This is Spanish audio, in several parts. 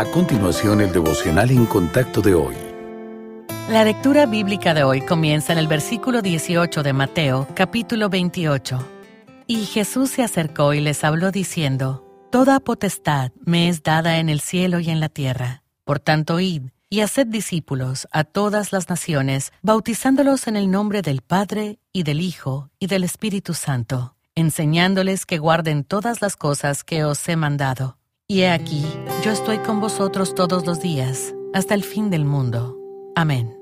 A continuación, el devocional en contacto de hoy. La lectura bíblica de hoy comienza en el versículo 18 de Mateo, capítulo 28. Y Jesús se acercó y les habló diciendo, Toda potestad me es dada en el cielo y en la tierra. Por tanto, id y haced discípulos a todas las naciones, bautizándolos en el nombre del Padre y del Hijo y del Espíritu Santo, enseñándoles que guarden todas las cosas que os he mandado y he aquí, yo estoy con vosotros todos los días, hasta el fin del mundo. Amén.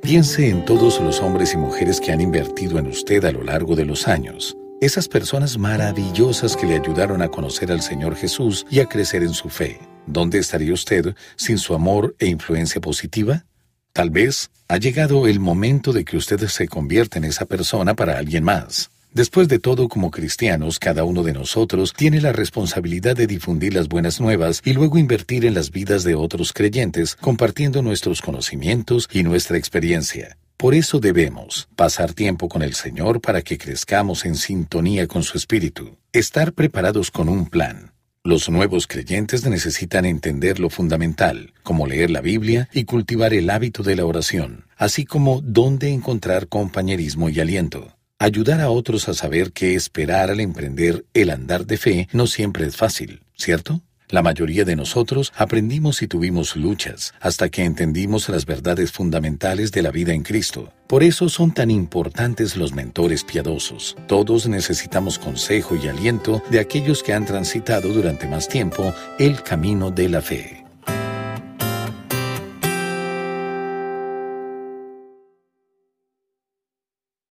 Piense en todos los hombres y mujeres que han invertido en usted a lo largo de los años. Esas personas maravillosas que le ayudaron a conocer al Señor Jesús y a crecer en su fe. ¿Dónde estaría usted sin su amor e influencia positiva? Tal vez ha llegado el momento de que usted se convierta en esa persona para alguien más. Después de todo, como cristianos, cada uno de nosotros tiene la responsabilidad de difundir las buenas nuevas y luego invertir en las vidas de otros creyentes, compartiendo nuestros conocimientos y nuestra experiencia. Por eso debemos pasar tiempo con el Señor para que crezcamos en sintonía con su Espíritu, estar preparados con un plan. Los nuevos creyentes necesitan entender lo fundamental, como leer la Biblia y cultivar el hábito de la oración, así como dónde encontrar compañerismo y aliento. Ayudar a otros a saber qué esperar al emprender el andar de fe no siempre es fácil, ¿cierto? La mayoría de nosotros aprendimos y tuvimos luchas hasta que entendimos las verdades fundamentales de la vida en Cristo. Por eso son tan importantes los mentores piadosos. Todos necesitamos consejo y aliento de aquellos que han transitado durante más tiempo el camino de la fe.